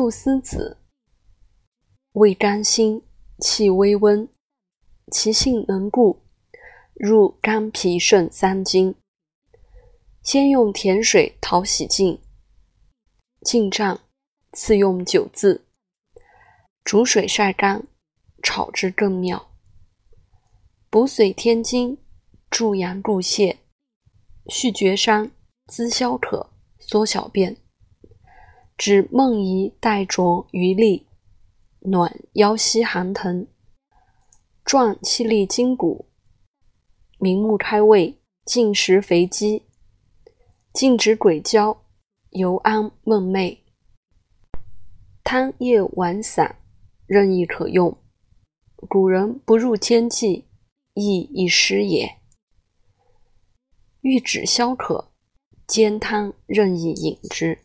菟丝子，味甘辛，气微温，其性能固，入肝脾肾三经。先用甜水淘洗净，净胀，次用酒渍，煮水晒干，炒之更妙。补髓添精，助阳固泻，续厥伤，滋消渴，缩小便。指梦遗带浊余力，暖腰膝寒疼，壮气力筋骨，明目开胃，进食肥肌，禁止鬼交，尤安梦寐。汤液丸散，任意可用。古人不入兼剂，亦一失也。欲止消渴，煎汤任意饮之。